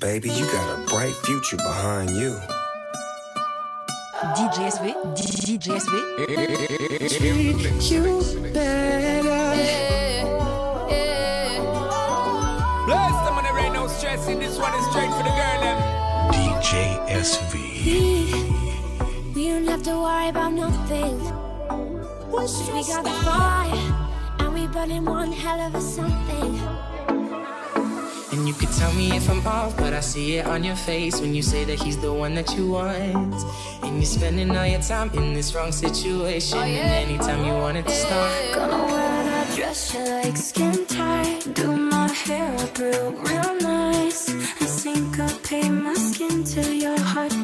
Baby, you got a bright future behind you. DJ SV, DJ SV. Treat you better. Yeah, yeah. Bless them on there ain't no stressing. This one is straight for the girl. Em. DJ SV. We don't have to worry about nothing. We got the fire, and we burning one hell of a something. You could tell me if I'm off, but I see it on your face when you say that he's the one that you want. And you're spending all your time in this wrong situation. Oh, yeah. And anytime you wanted to stop, gonna wear that dress you like, skin tight, do my hair up real, real nice, and paint my skin till your heart.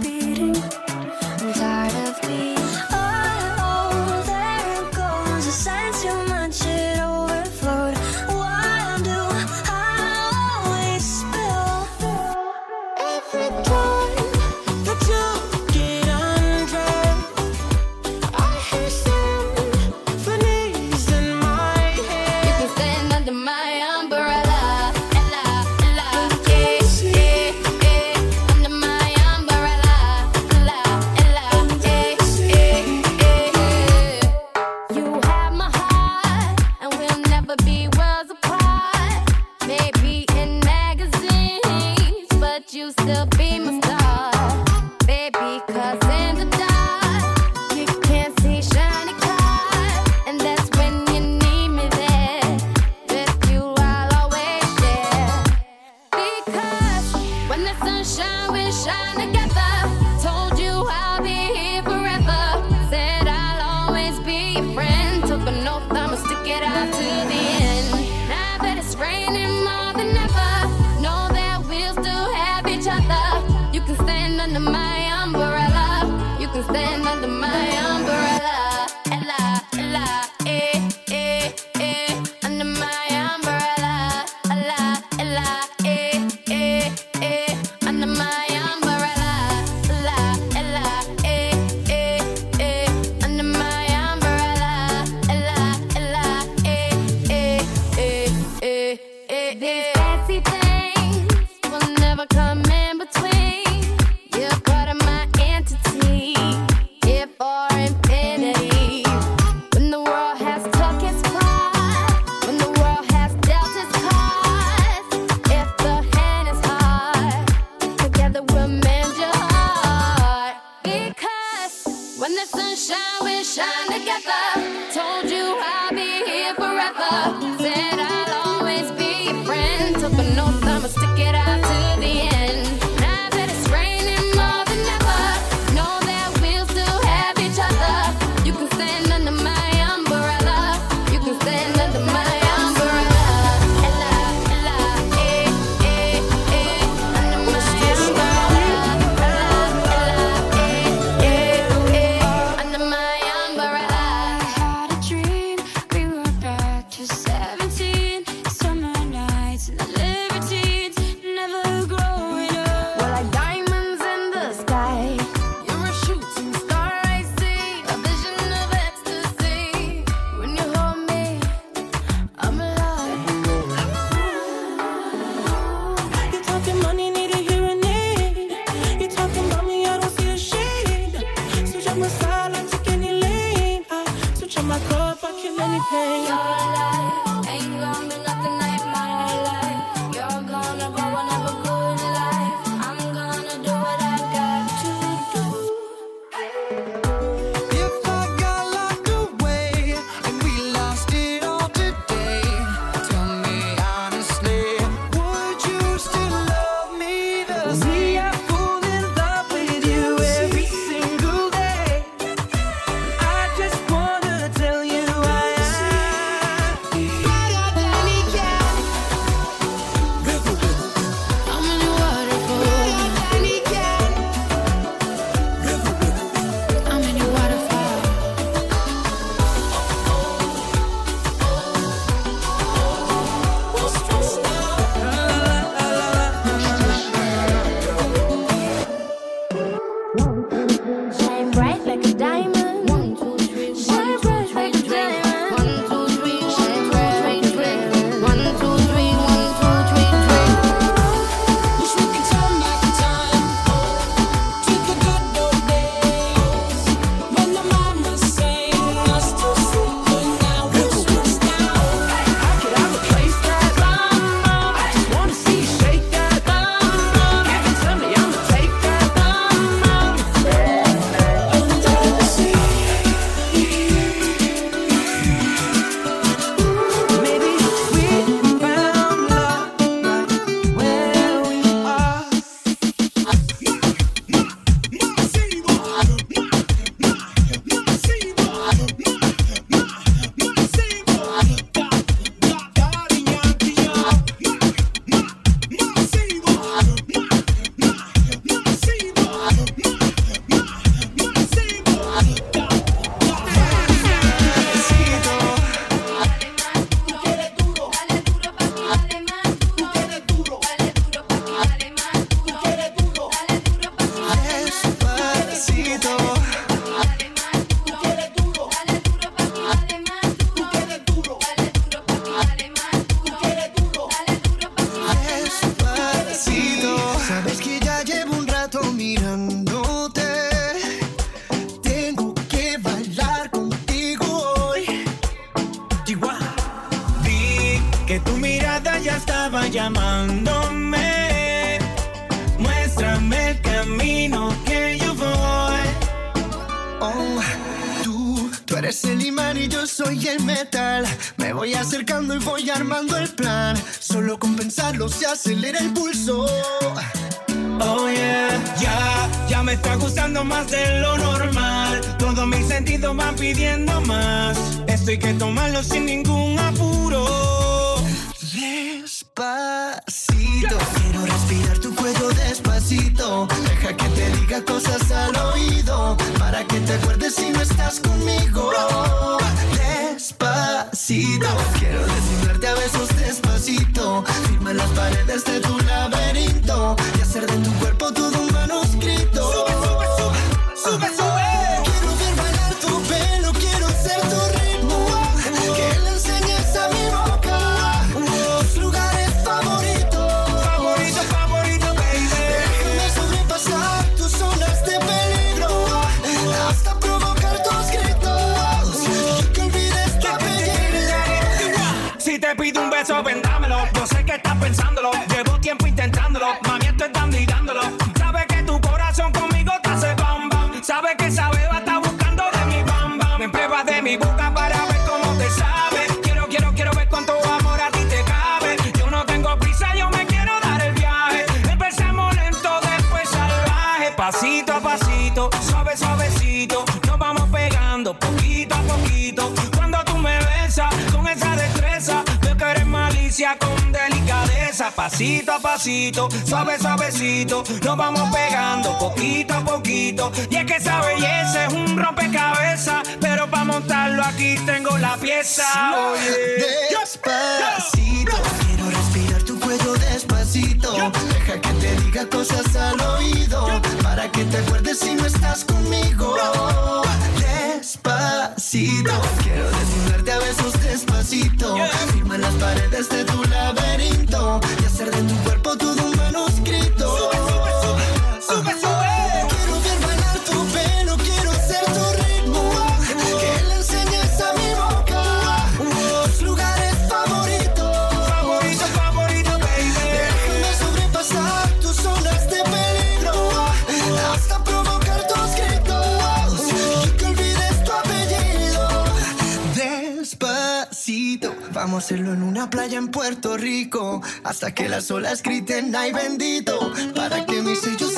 Vamos hacerlo en una playa en Puerto Rico. Hasta que las olas griten, ay bendito. Para que mis sellos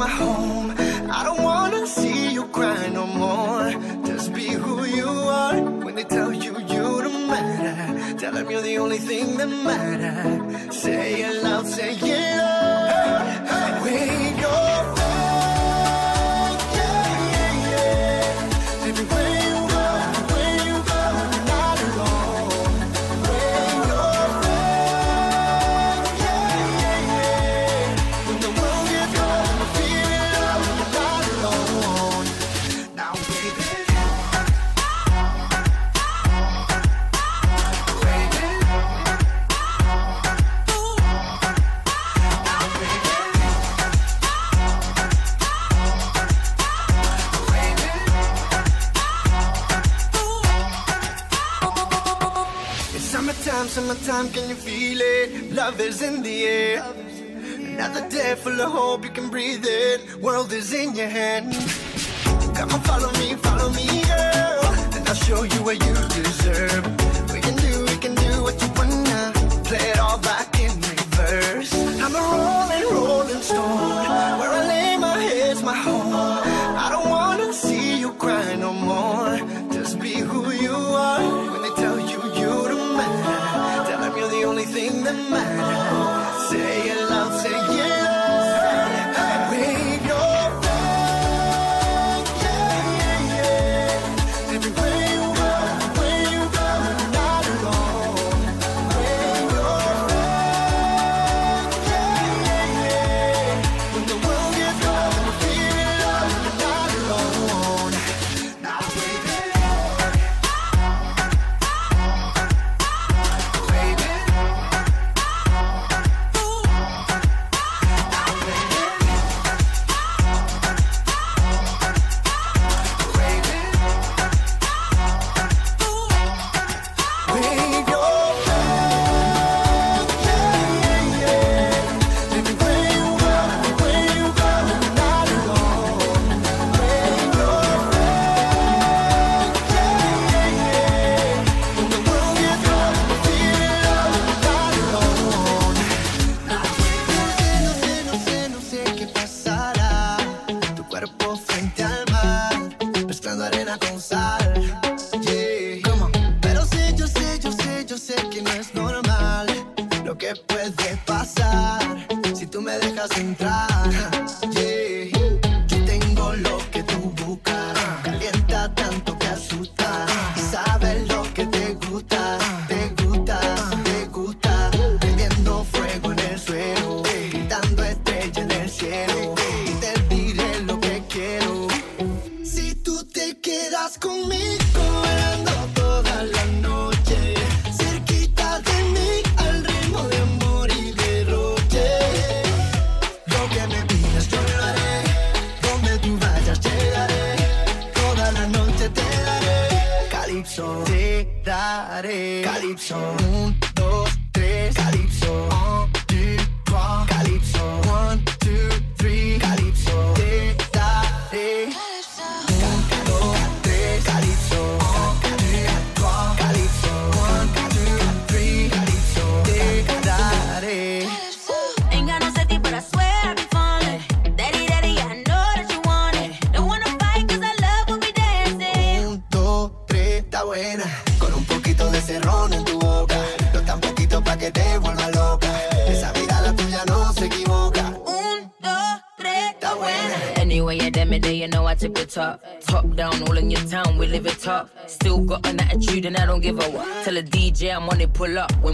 my home. I don't wanna see you cry no more. Just be who you are. When they tell you you don't matter, tell them you're the only thing that matters. Say it loud, say it loud. can you feel it? Love is in the air. Another day full of hope, you can breathe it. World is in your hand. Come on, follow me, follow me, girl. And I'll show you what you deserve. We can do, we can do what you wanna. Play it all back.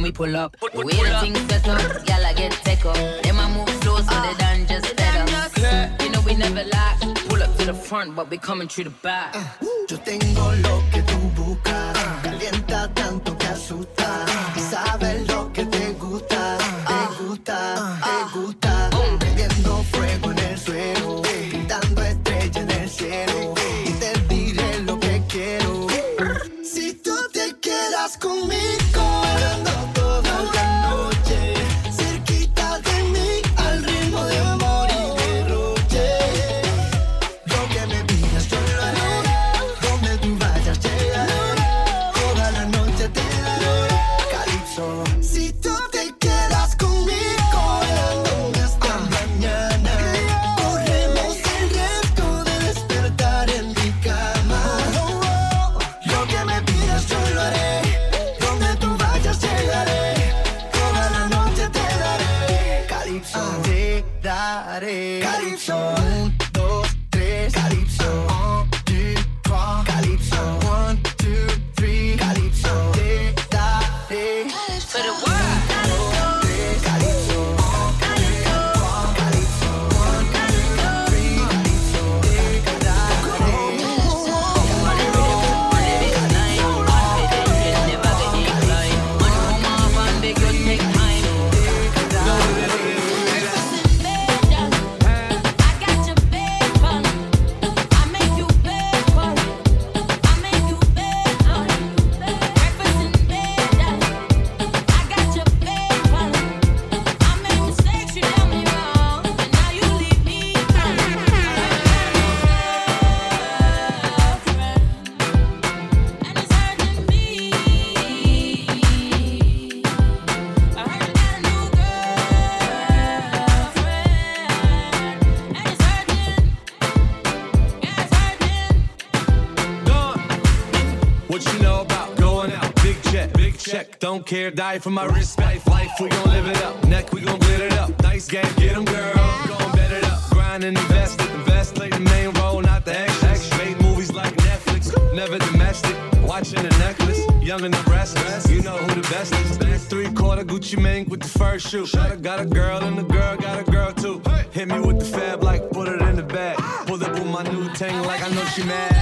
we pull up. we way the things set up, y'all I get take up. Them I move slow so they done just better. Yeah. You know we never lie. Pull up to the front, but we coming through the back. Uh, yo tengo lo que Don't care, die for my respect. Life, we gon' live it up. Neck, we gon' glitter it up. Nice game, get get 'em, girl. Gon' bet it up. Grind and invest it. Invest, play the main role, not the extras. Made movies like Netflix, never domestic. Watching the necklace, young and the restless. You know who the best is. Back three quarter Gucci Mane with the first shoe. Shawty got a girl and the girl got a girl too. Hit me with the fab like put it in the bag. Pull up with my new tank like I know she mad.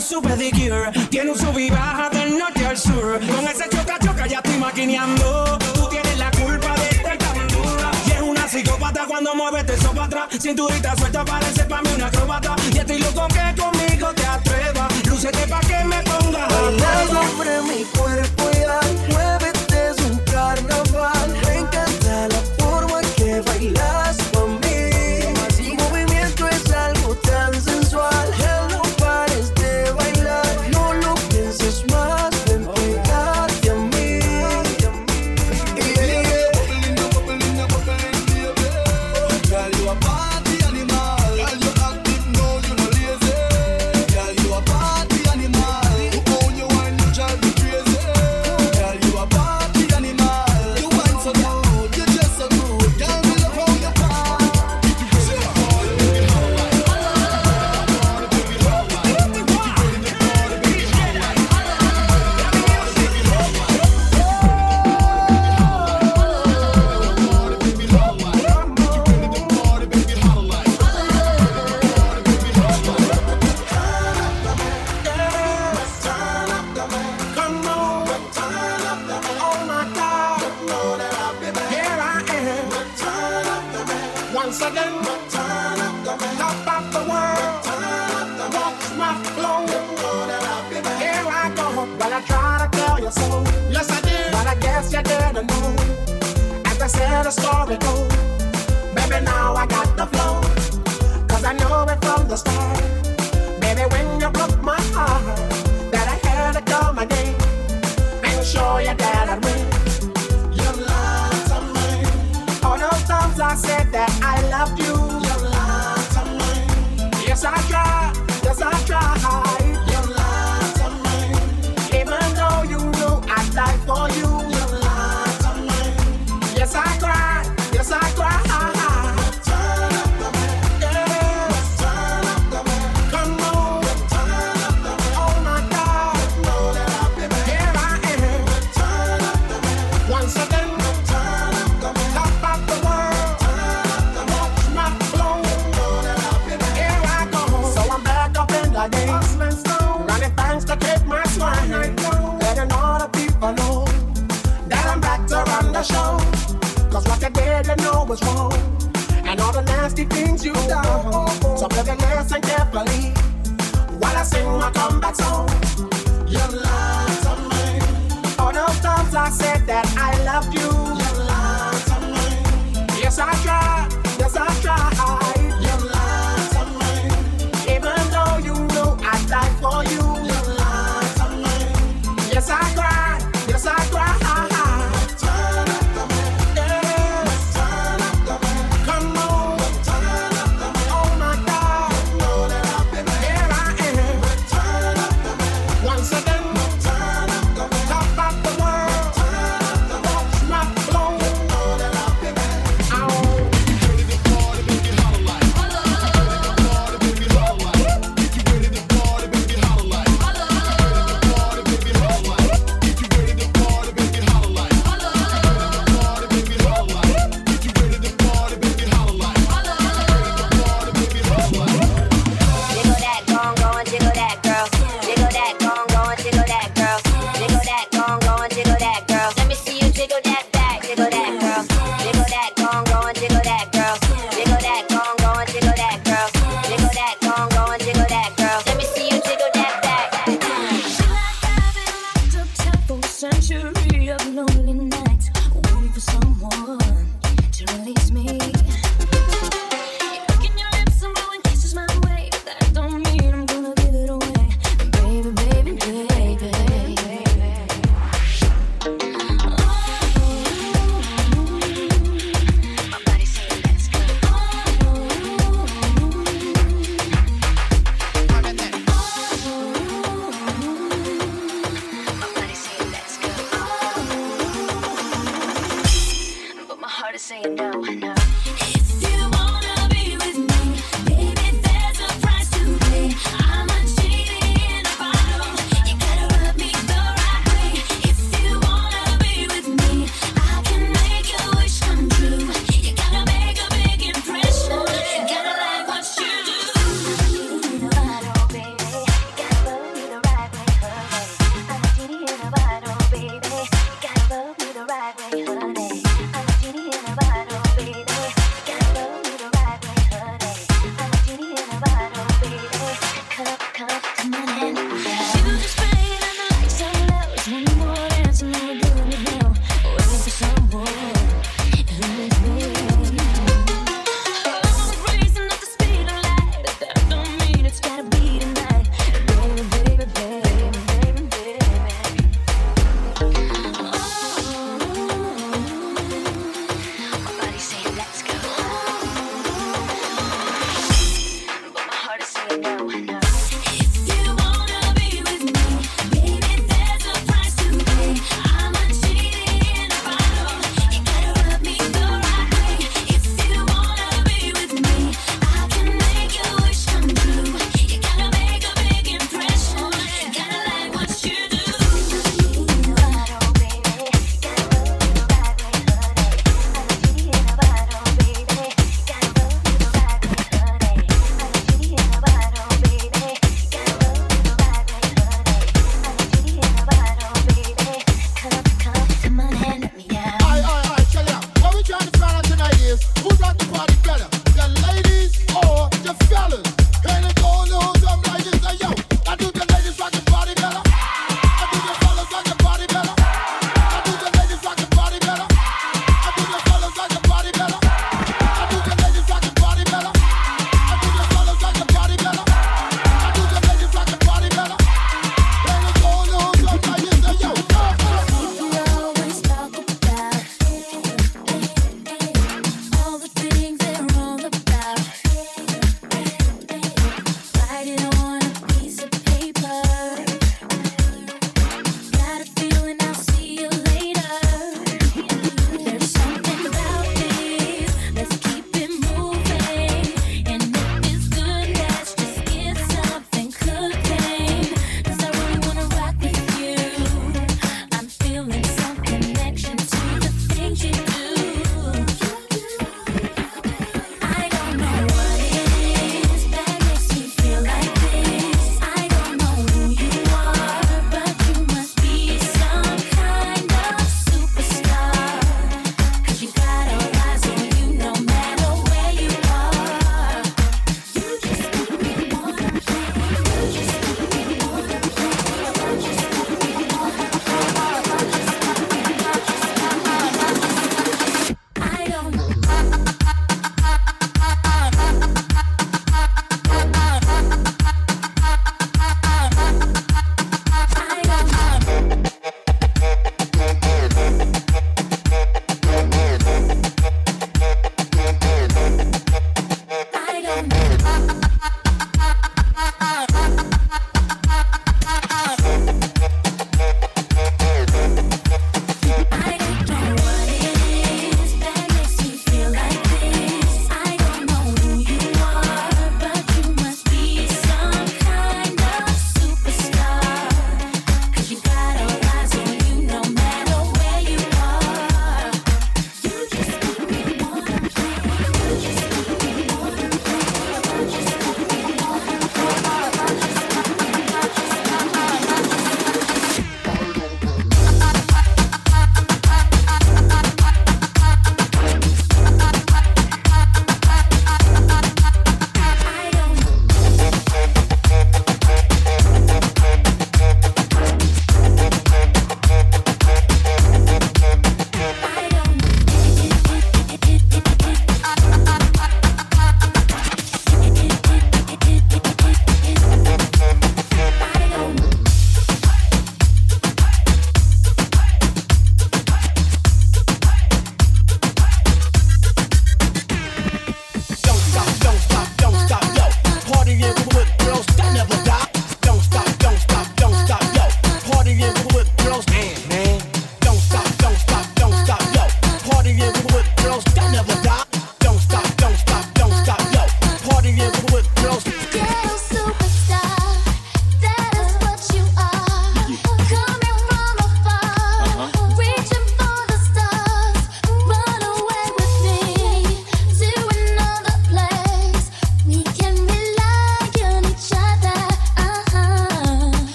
con su pedicure. Tiene un sub y baja del norte al sur. Con ese choca choca ya estoy maquineando. Tú tienes la culpa de estar tan dura. Y es una psicópata cuando mueves te sopa atrás. Cinturita suelta parece para mí una acróbata. Y estoy loco que conmigo te atrevas. Lúcete pa' que me pongas a sobre mi cuerpo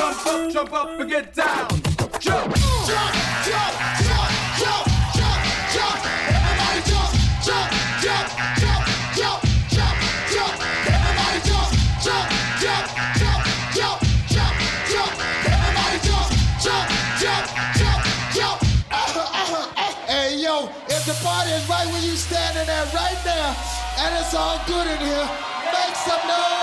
Jump up, jump up and get down. Jump, jump, jump, jump, jump, jump, jump. Everybody jump, jump, jump, jump, jump, jump, jump. Everybody jump, jump, jump, jump, jump, jump, jump. Everybody jump, jump, jump, jump, jump. Hey yo, if the party is right where you standing at right now, and it's all good in here, make some noise.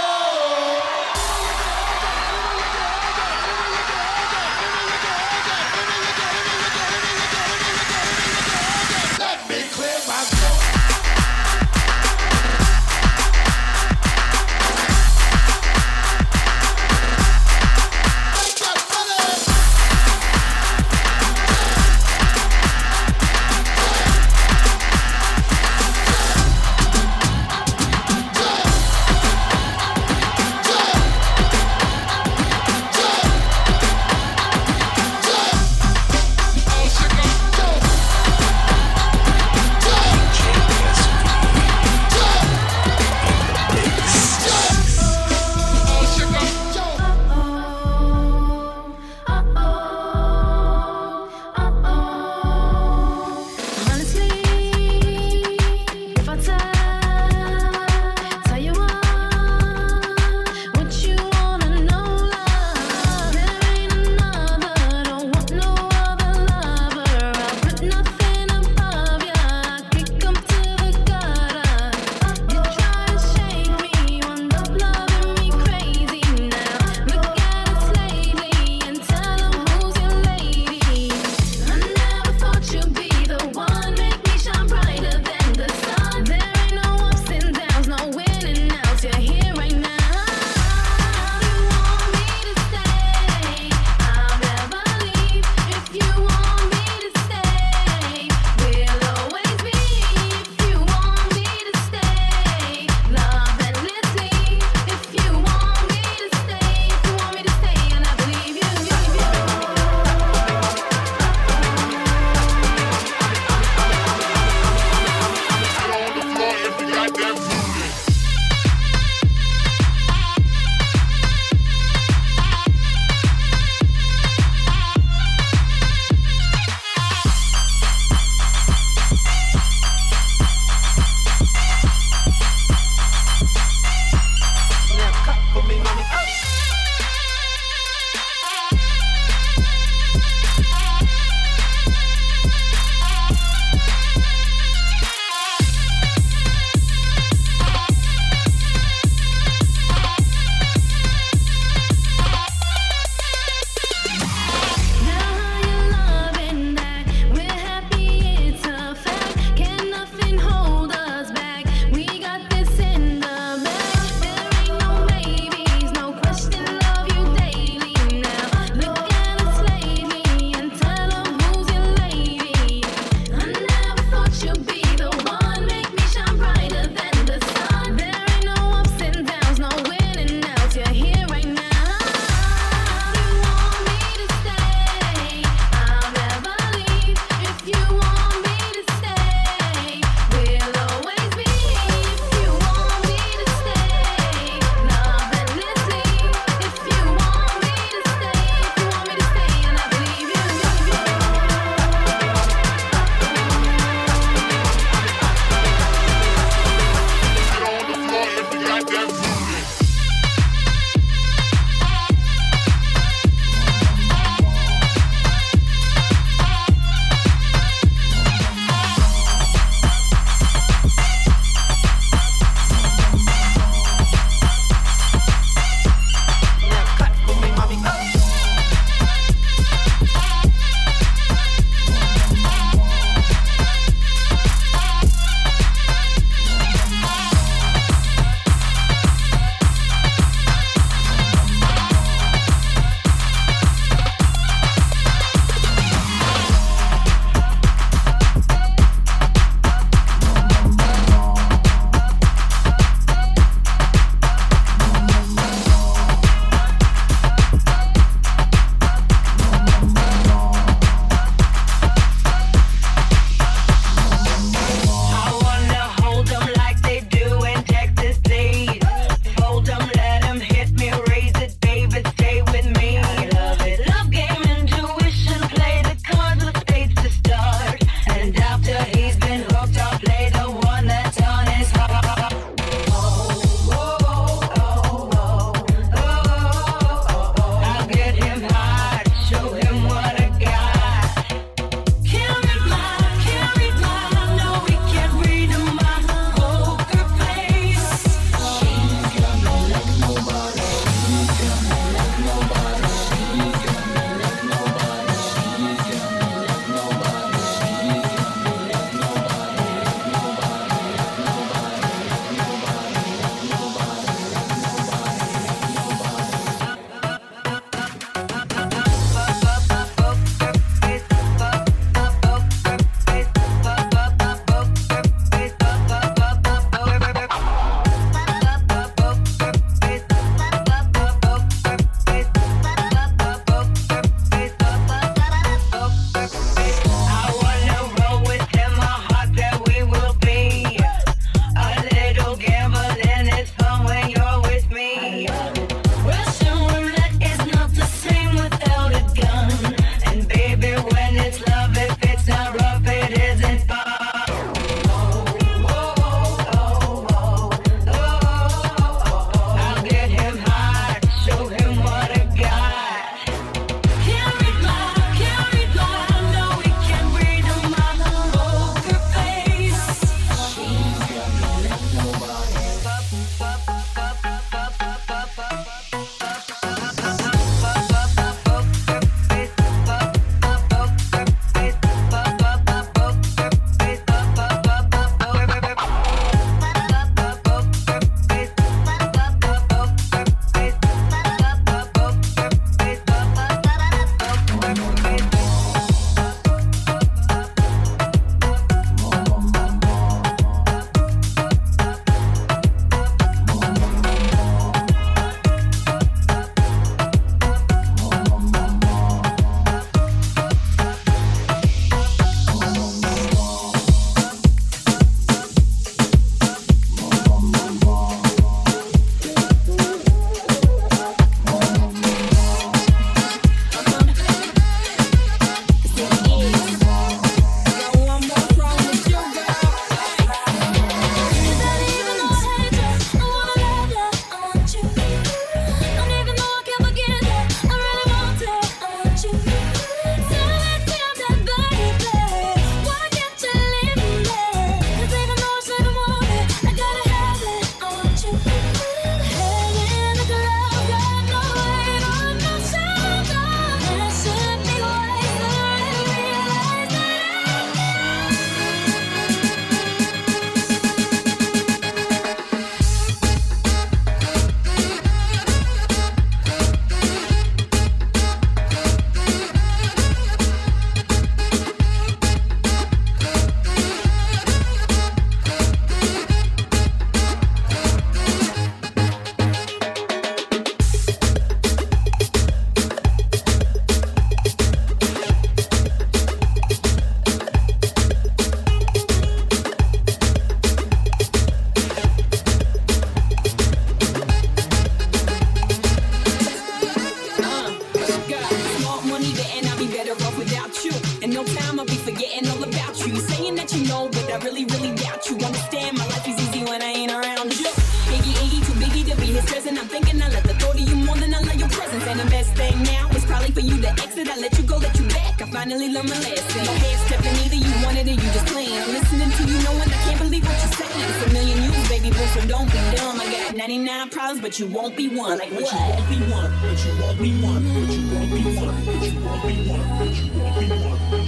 dancing. No half stepping either, you wanted it, you just playing. I'm listening to you knowing I can't believe what you're saying. It's a million you, baby boo, so don't be dumb. I got 99 problems, but you won't be one. Like what? But you won't be one, but you won't be one, but you won't be one, but you won't be one, but you won't be one, but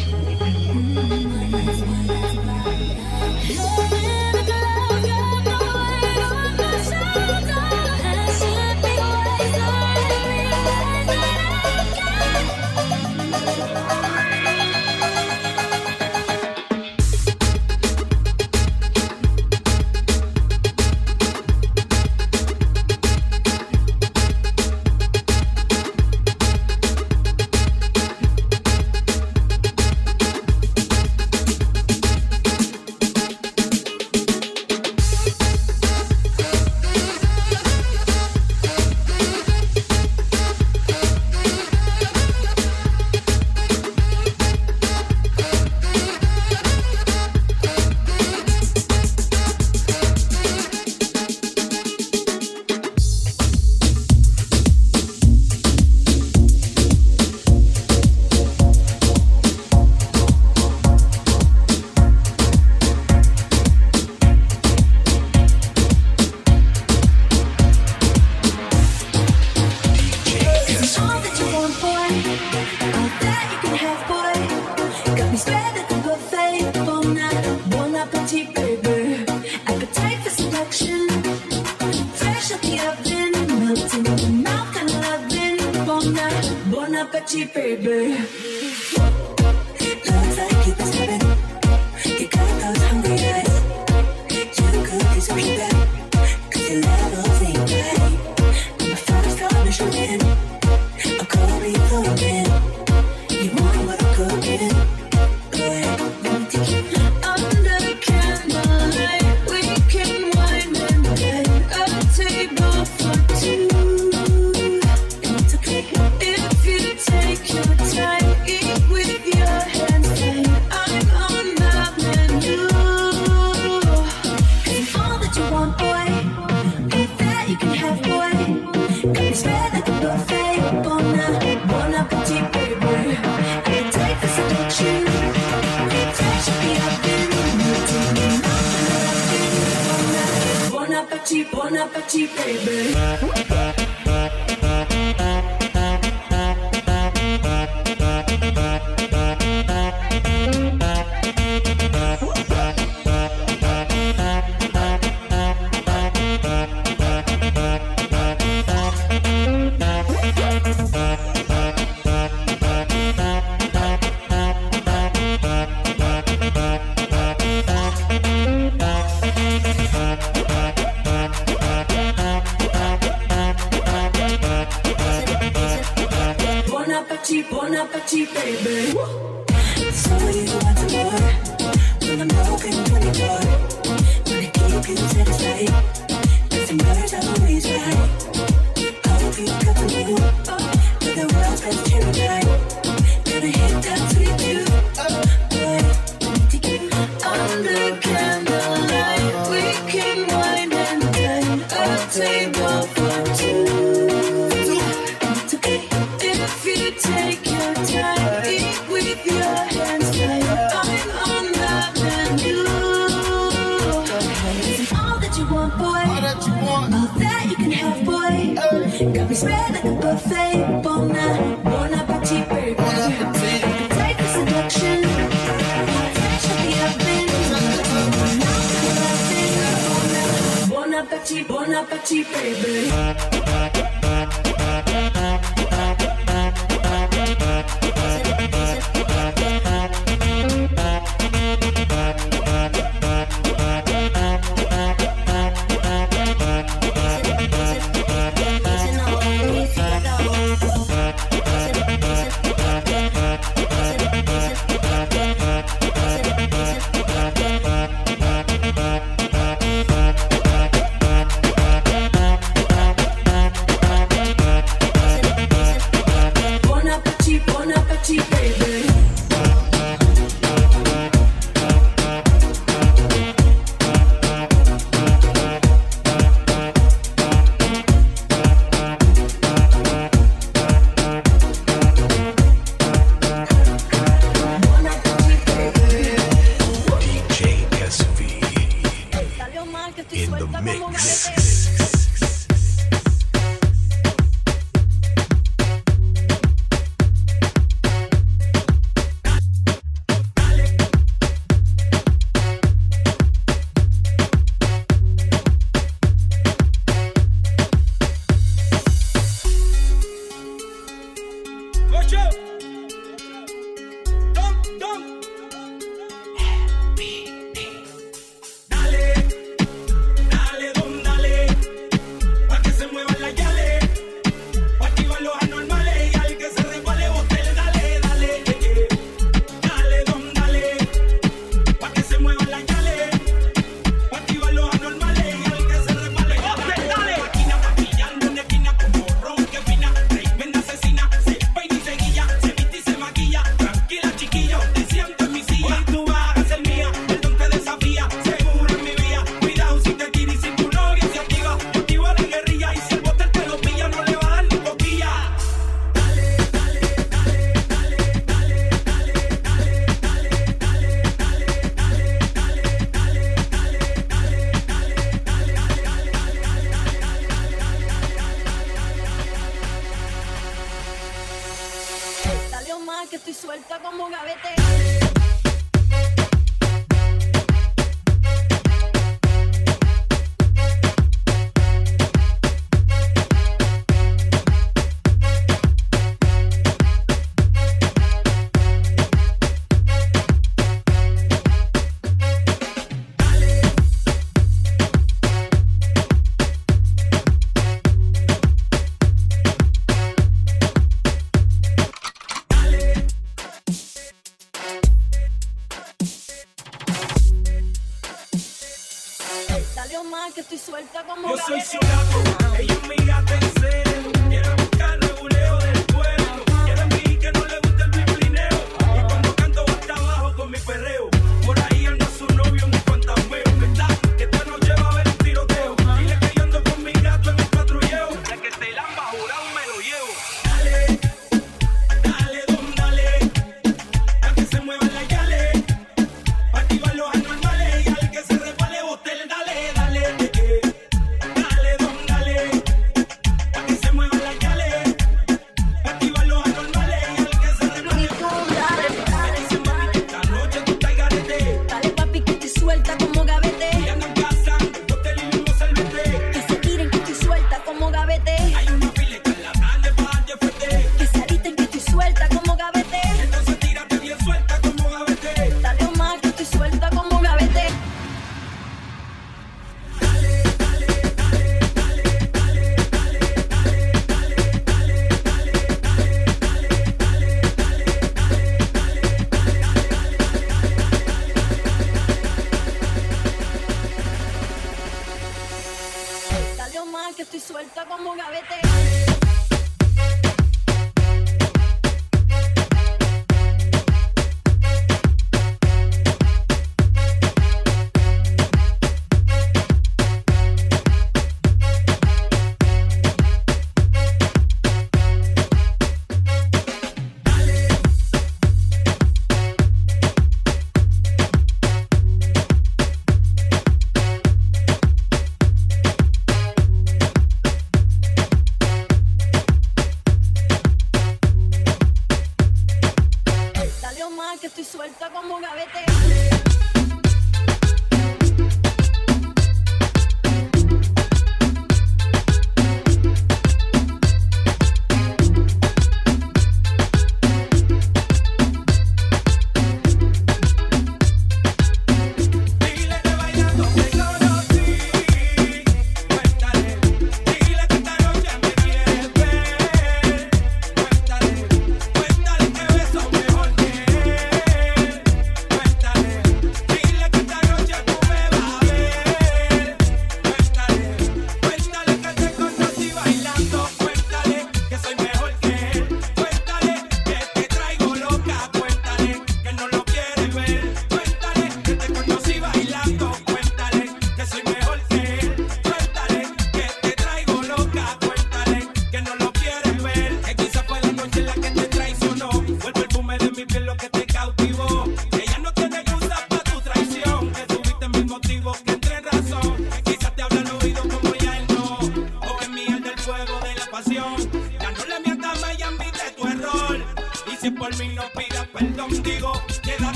you won't be one.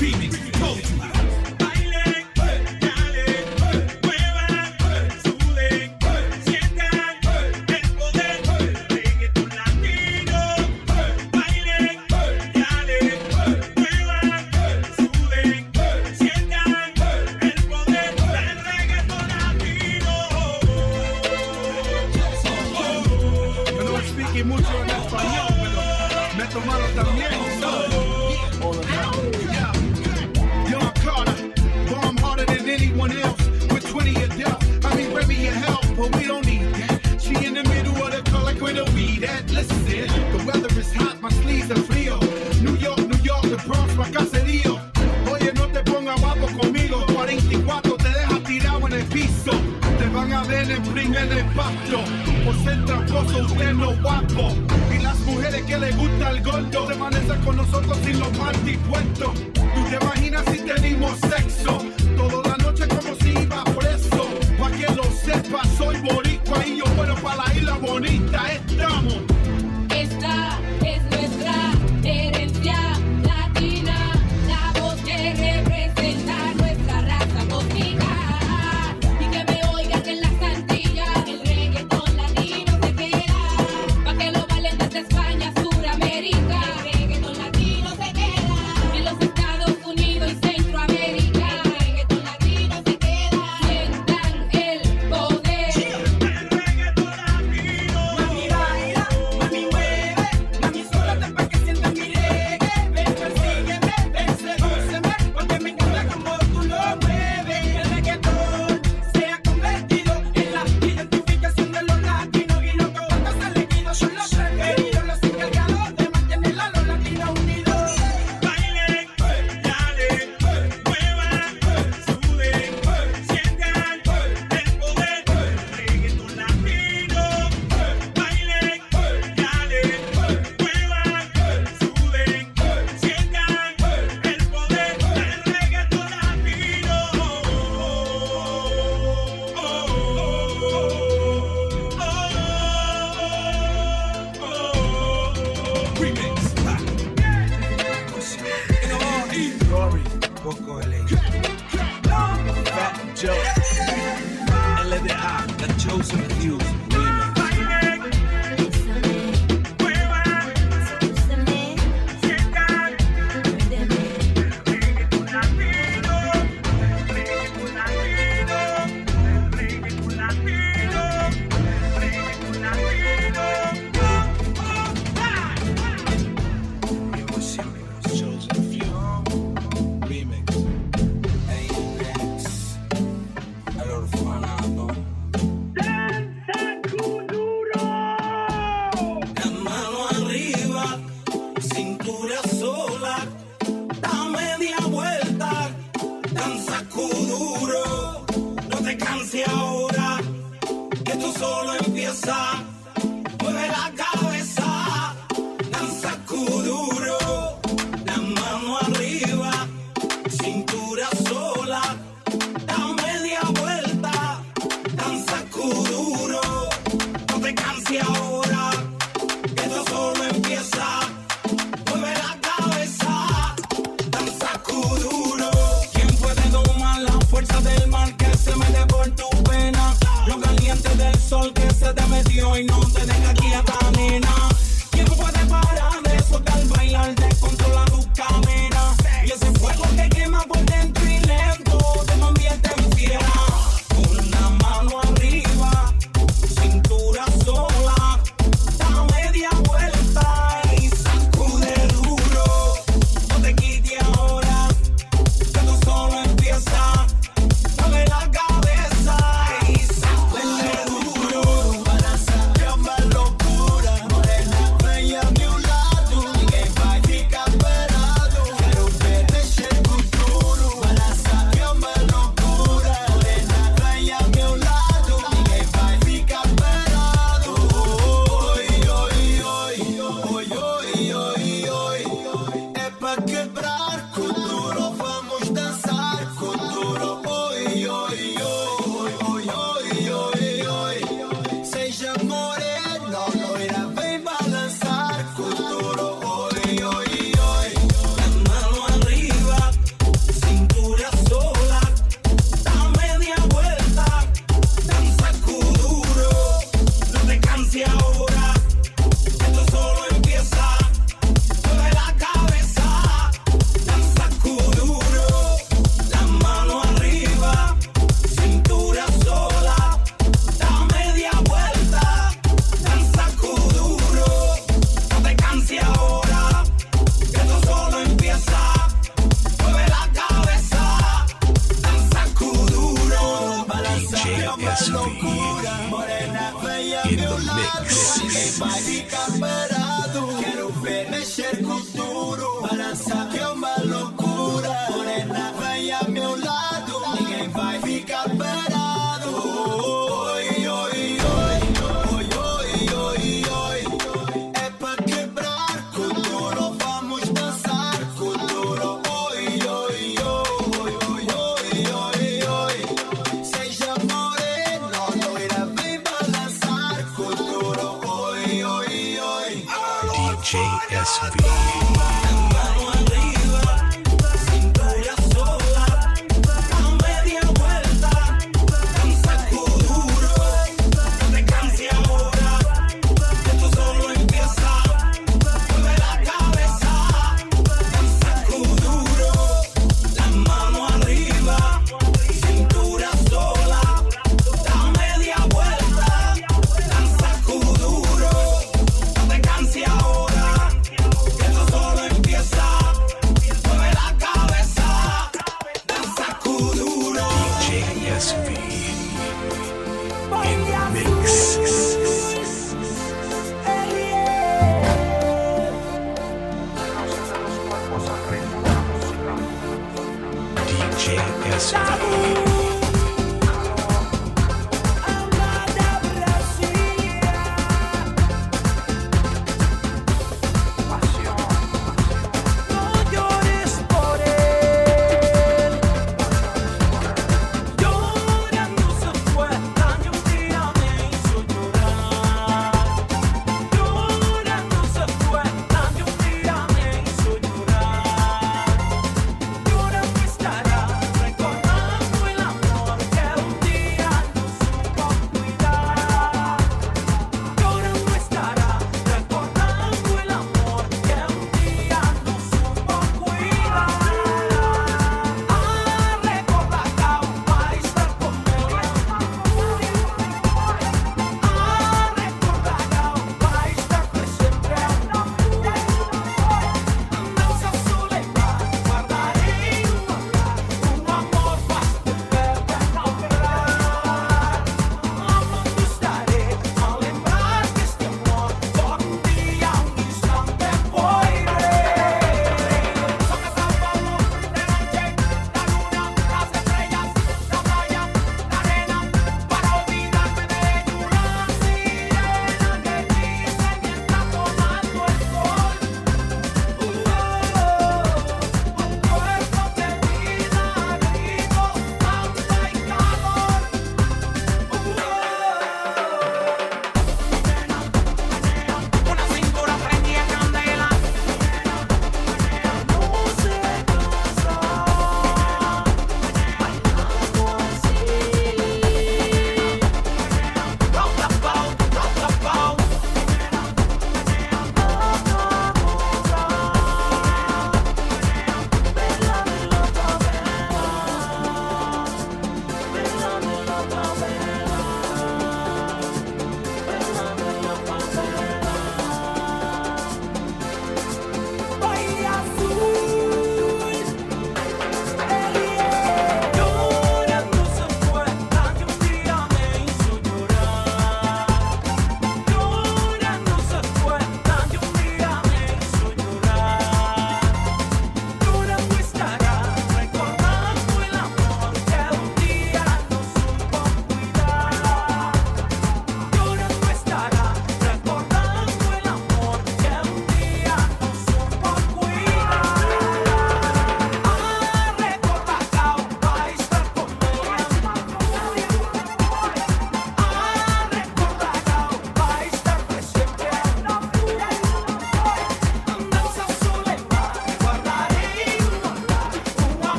Remix,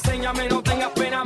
señas, me no tengas pena,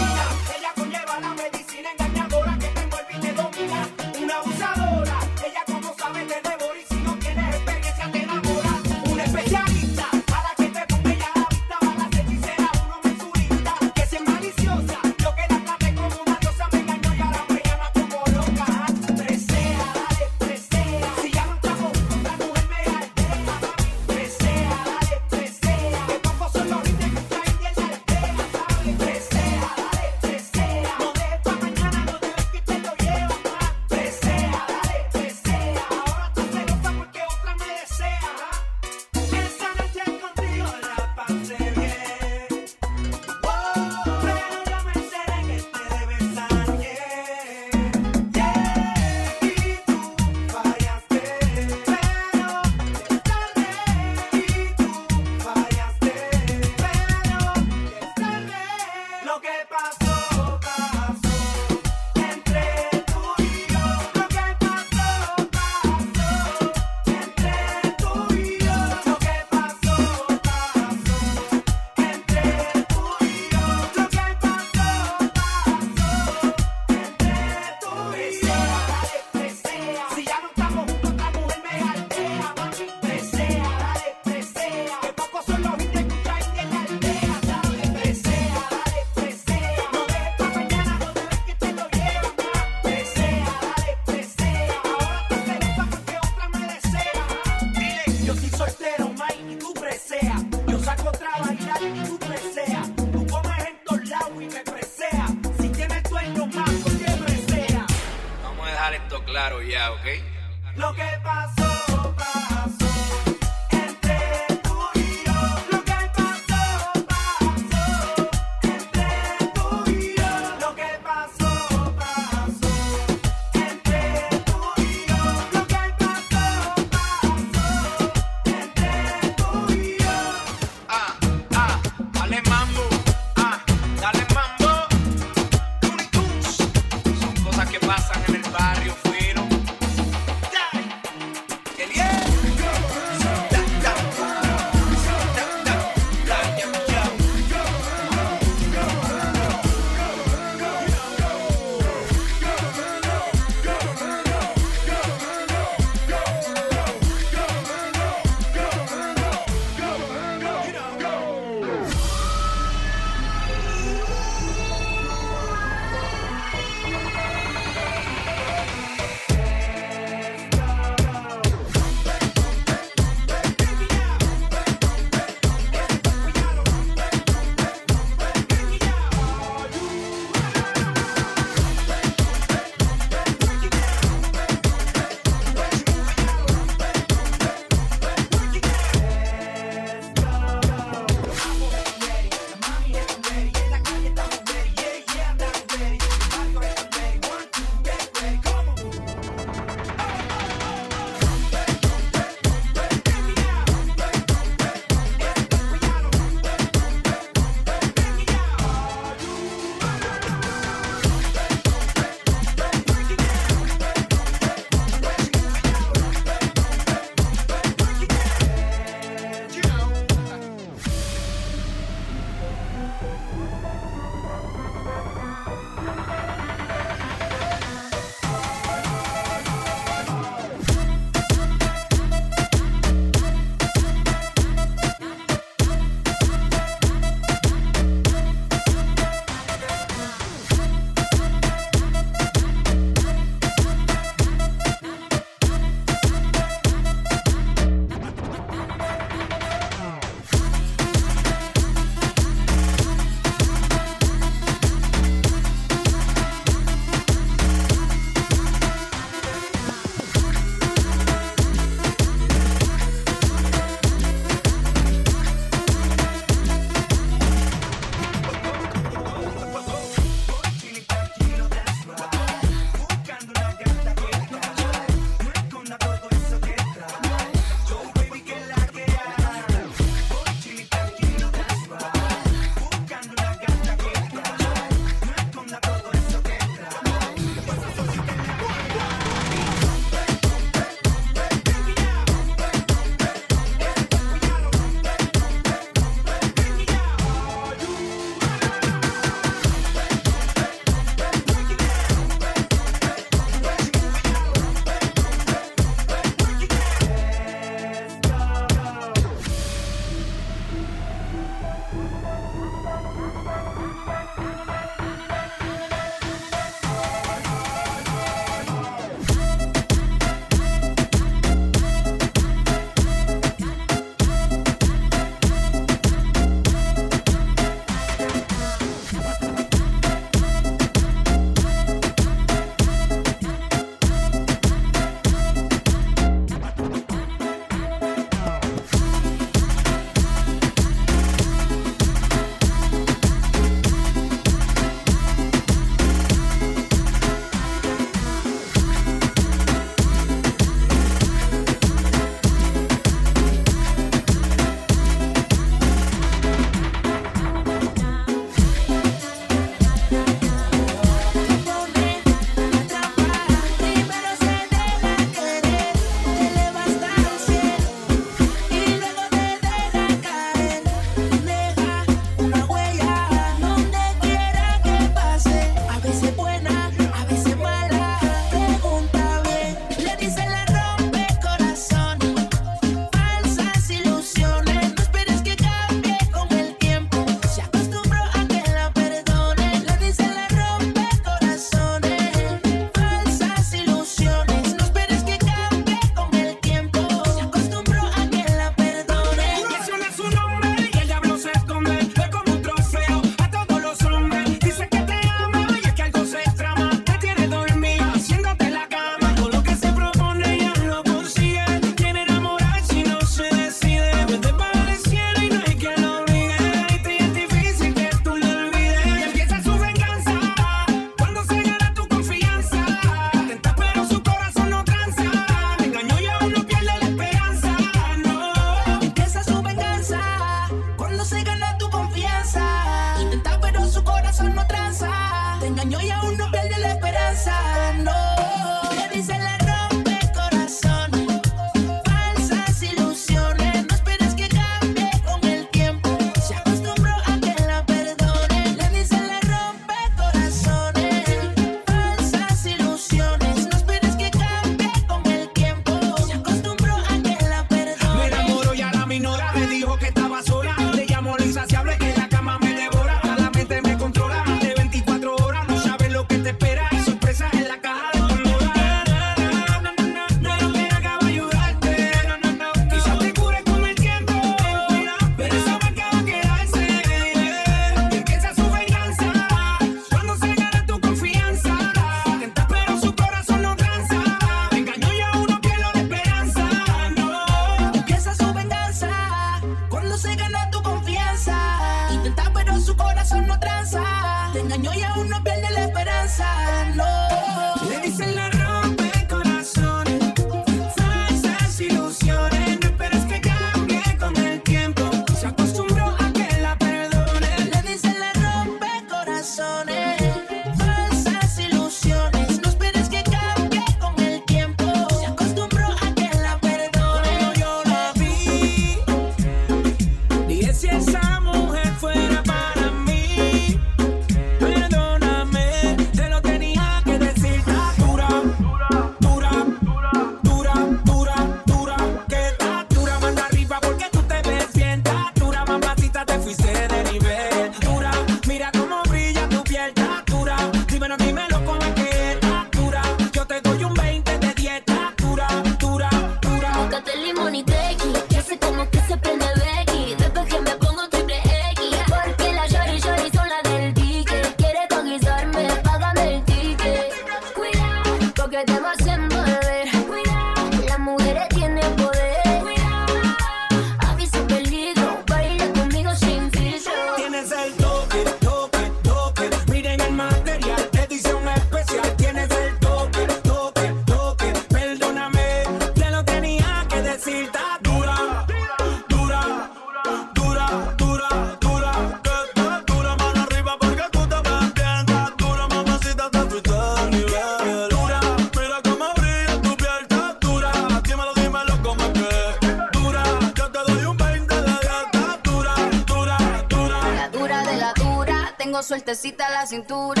sueltecita la cintura,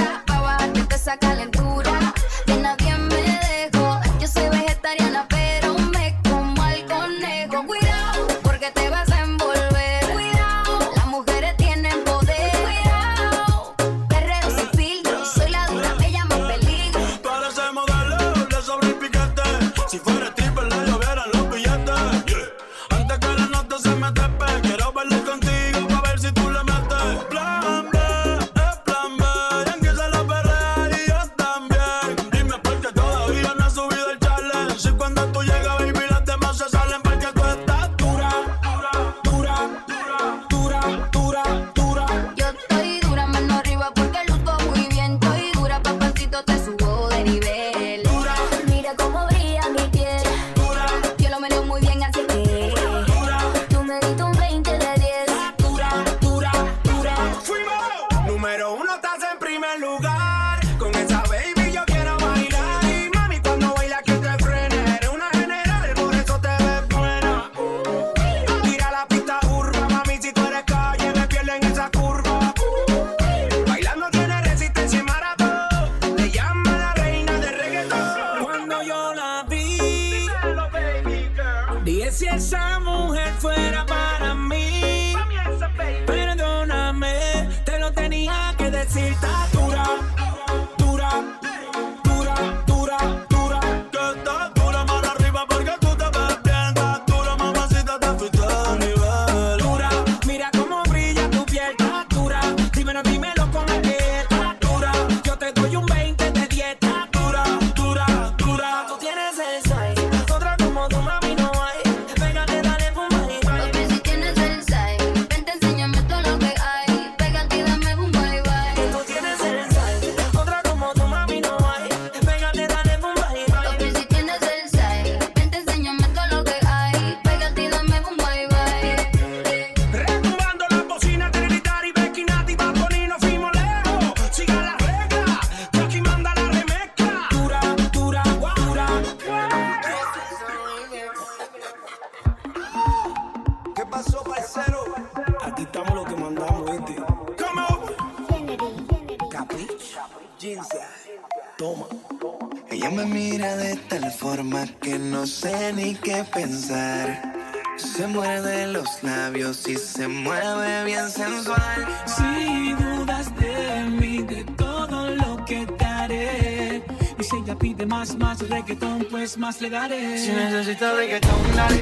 Se muerde los labios y se mueve bien sensual. Si dudas de mí, de todo lo que daré. Y si ella pide más, más reggaetón, pues más le daré. Si necesita reggaetón, dale.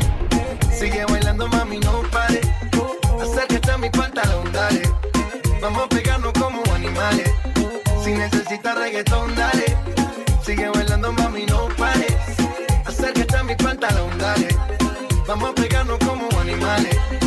Sigue bailando, mami, no pare. Acércate a mi pantalón, dale. Vamos pegando como animales. Si necesitas reggaetón, dale. Sigue bailando, mami, no pare mi pantalón, dale. Vamos a pegarnos como animales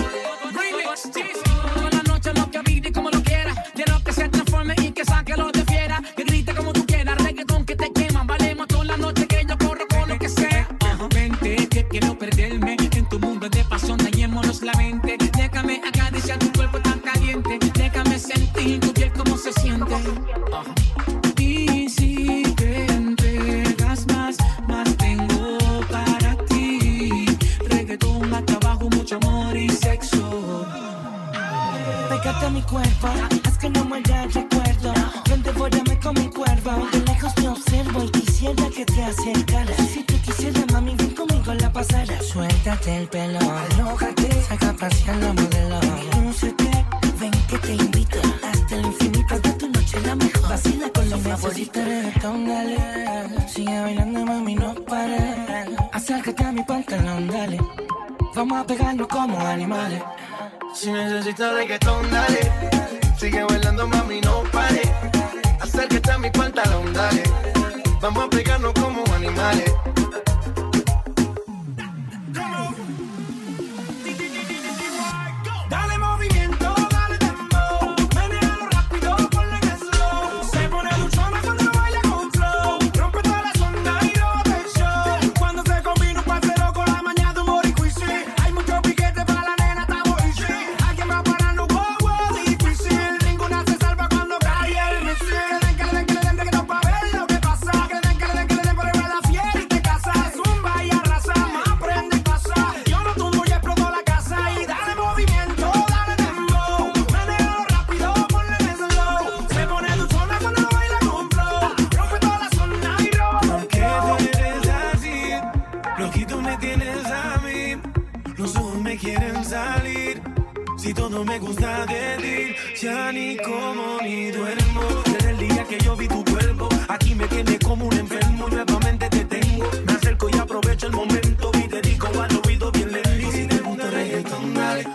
Si todo me gusta de ti, ya ni como ni duermo. Desde el día que yo vi tu cuerpo, aquí me quedé como un enfermo nuevamente te tengo. Me acerco y aprovecho el momento y te digo al oído bien lento. Si te gusta reggaetón, dale.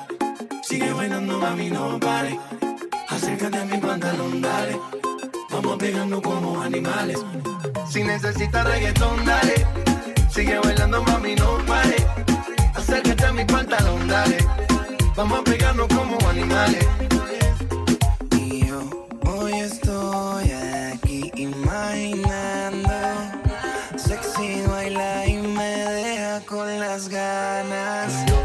Sigue bailando, mami, no pare. Acércate a mi pantalón, dale. Vamos pegando como animales. Si necesitas reggaetón, dale. Sigue bailando, mami, no pare. Acércate a mi pantalón, dale Vamos a pegarnos como animales. Y yo hoy estoy aquí imaginando. Sexy baila y me deja con las ganas. Yo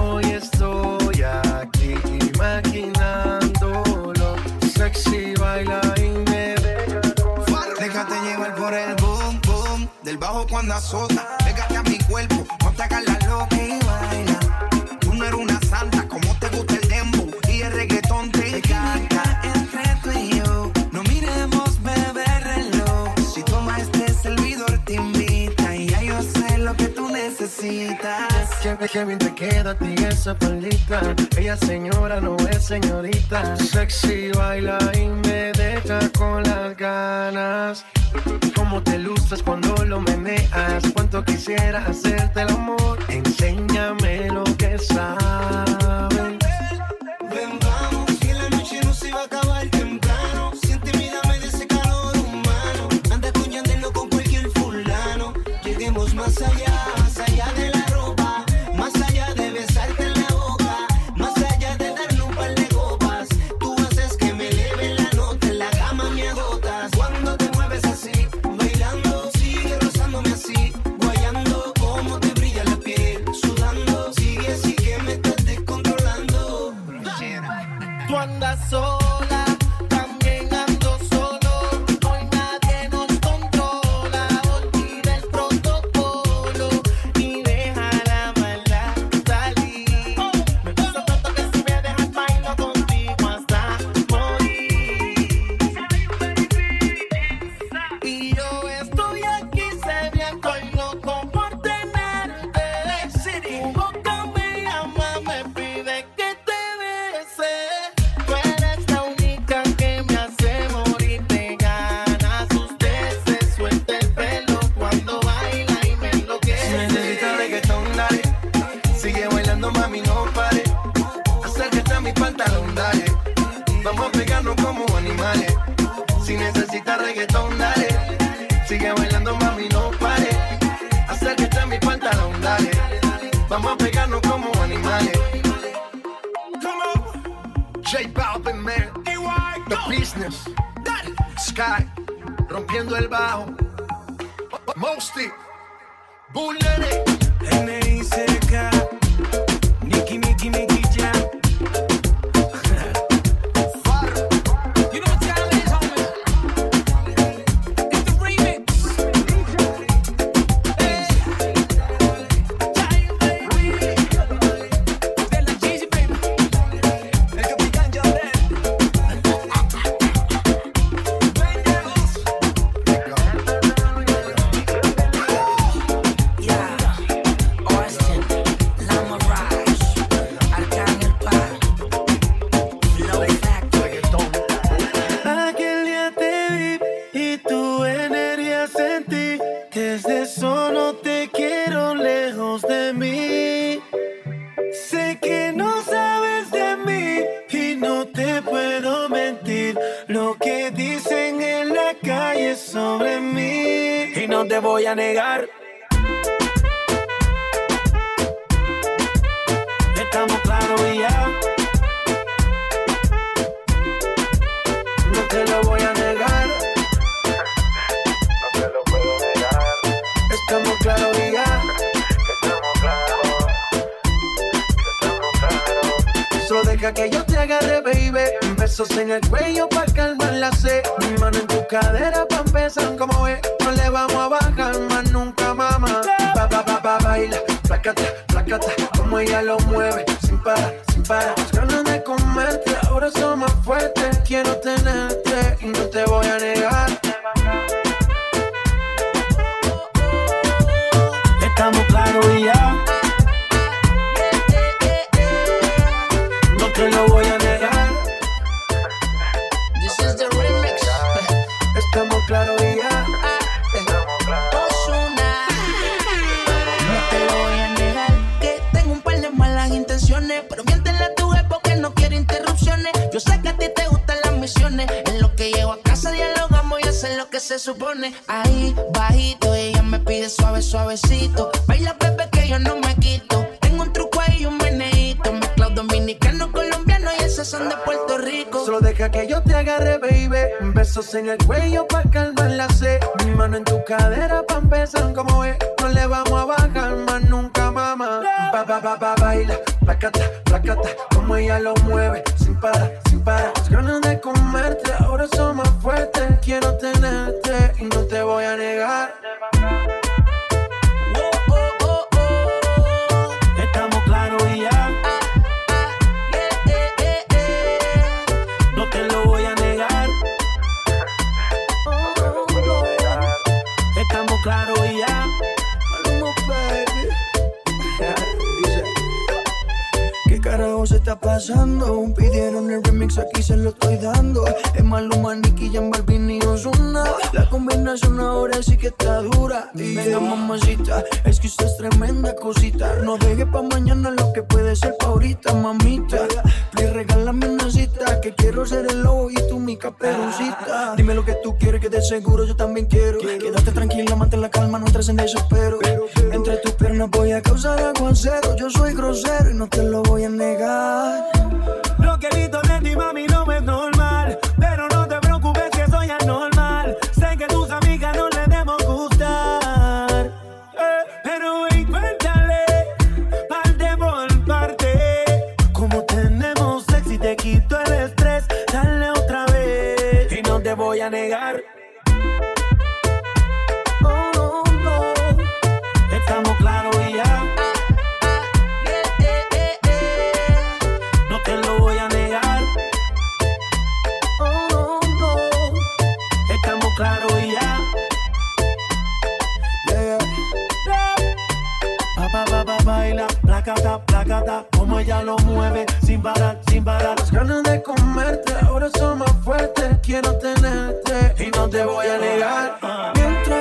hoy estoy aquí imaginándolo. Sexy baila y me deja con las ganas. Déjate llevar por el boom, boom del bajo cuando azota Que, bien te queda a ti esa palita. Ella señora no es señorita. Sexy baila y me deja con las ganas. Cómo te lustras cuando lo meneas. Cuánto quisiera hacerte el amor. Enséñame lo que sabes. Que yo te agarre, baby. Besos en el cuello pa' calmar la sed. Mi mano en tu cadera pa' empezar como es. No le vamos a bajar más nunca, mamá. Pa, pa, pa, pa, baila. Placata, placata. Como ella lo mueve. Sin parar, sin parar. Las ganas de comerte. Ahora son más fuertes. Quiero tenerte se supone. Ahí, bajito, ella me pide suave, suavecito. Baila, bebé, que yo no me quito. Tengo un truco ahí, un meneíto. Mezclado dominicano, colombiano y esos son de Puerto Rico. Solo deja que yo te agarre, baby. Besos en el cuello pa' calmar la sed. Mi mano en tu cadera pa' empezar como es. No le vamos a bajar más nunca, mamá. Pa, pa, pa, pa, baila. Placata, placata. Como ella lo mueve. Sin parar, sin parar. Las ganas de comerte ahora son más fuertes. Quiero tenerte te pasando? Pidieron el remix, aquí se lo estoy dando. Es Maluma, Nicky, Jan Balvin y Ozuna. La combinación ahora sí que está dura. Y venga, mamacita, es que usted es tremenda cosita. No deje pa' mañana lo que puede ser pa' ahorita, mamita. Please, regálame una cita, que quiero ser el lobo y tú mi caperucita. Dime lo que tú quieres, que de seguro yo también quiero. Quédate tranquila, mantén la calma, no entres en desespero. Entre tus piernas voy a causar aguacero. Yo soy grosero y no te lo voy a negar. Lo que he visto de ti, mami, placata, como ella lo mueve, sin parar, sin parar. Las ganas de comerte ahora son más fuertes. Quiero tenerte y no te voy a negar. Mientras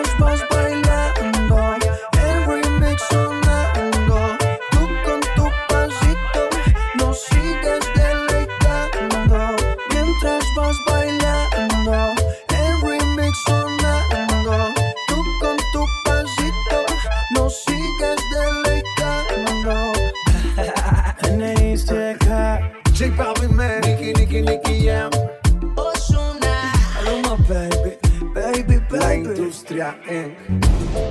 industria en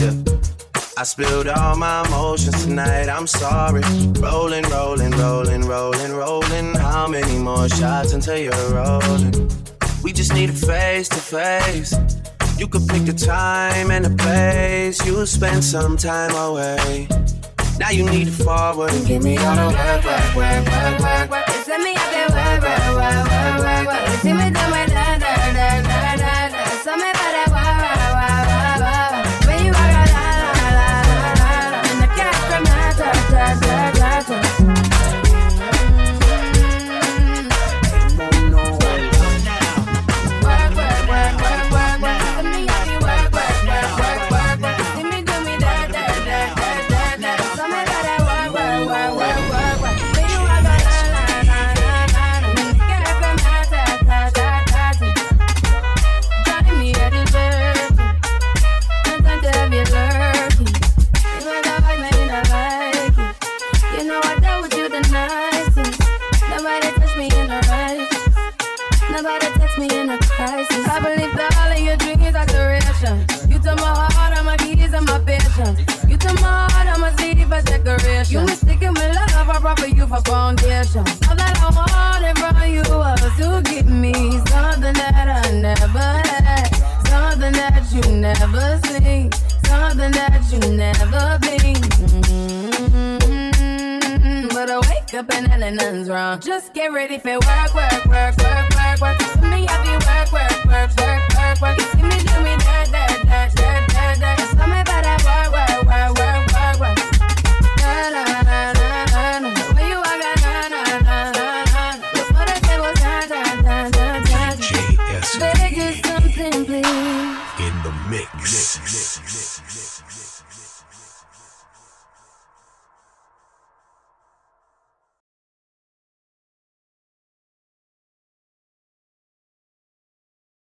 yeah. I spilled all my emotions tonight. I'm sorry. Rolling, rolling, rolling, rolling, rolling. How many more shots until you're rolling? We just need a face to face. You could pick the time and the place. You spend some time away. Now you need to forward and give me all the work, work, work, work, work, work. You send me out there, work, work, work, work, work, work. For you for foundation. All that I wanted from you was to give me something that I never had, something that you never seen, something that you never been. Mm, But I wake up and hell nothing's wrong. Just get ready for work, work, work, work, work, work. For me, I be work, work, work, work, work, work. You see me do me da, da, da, da, da, da. Tell me about that work, work,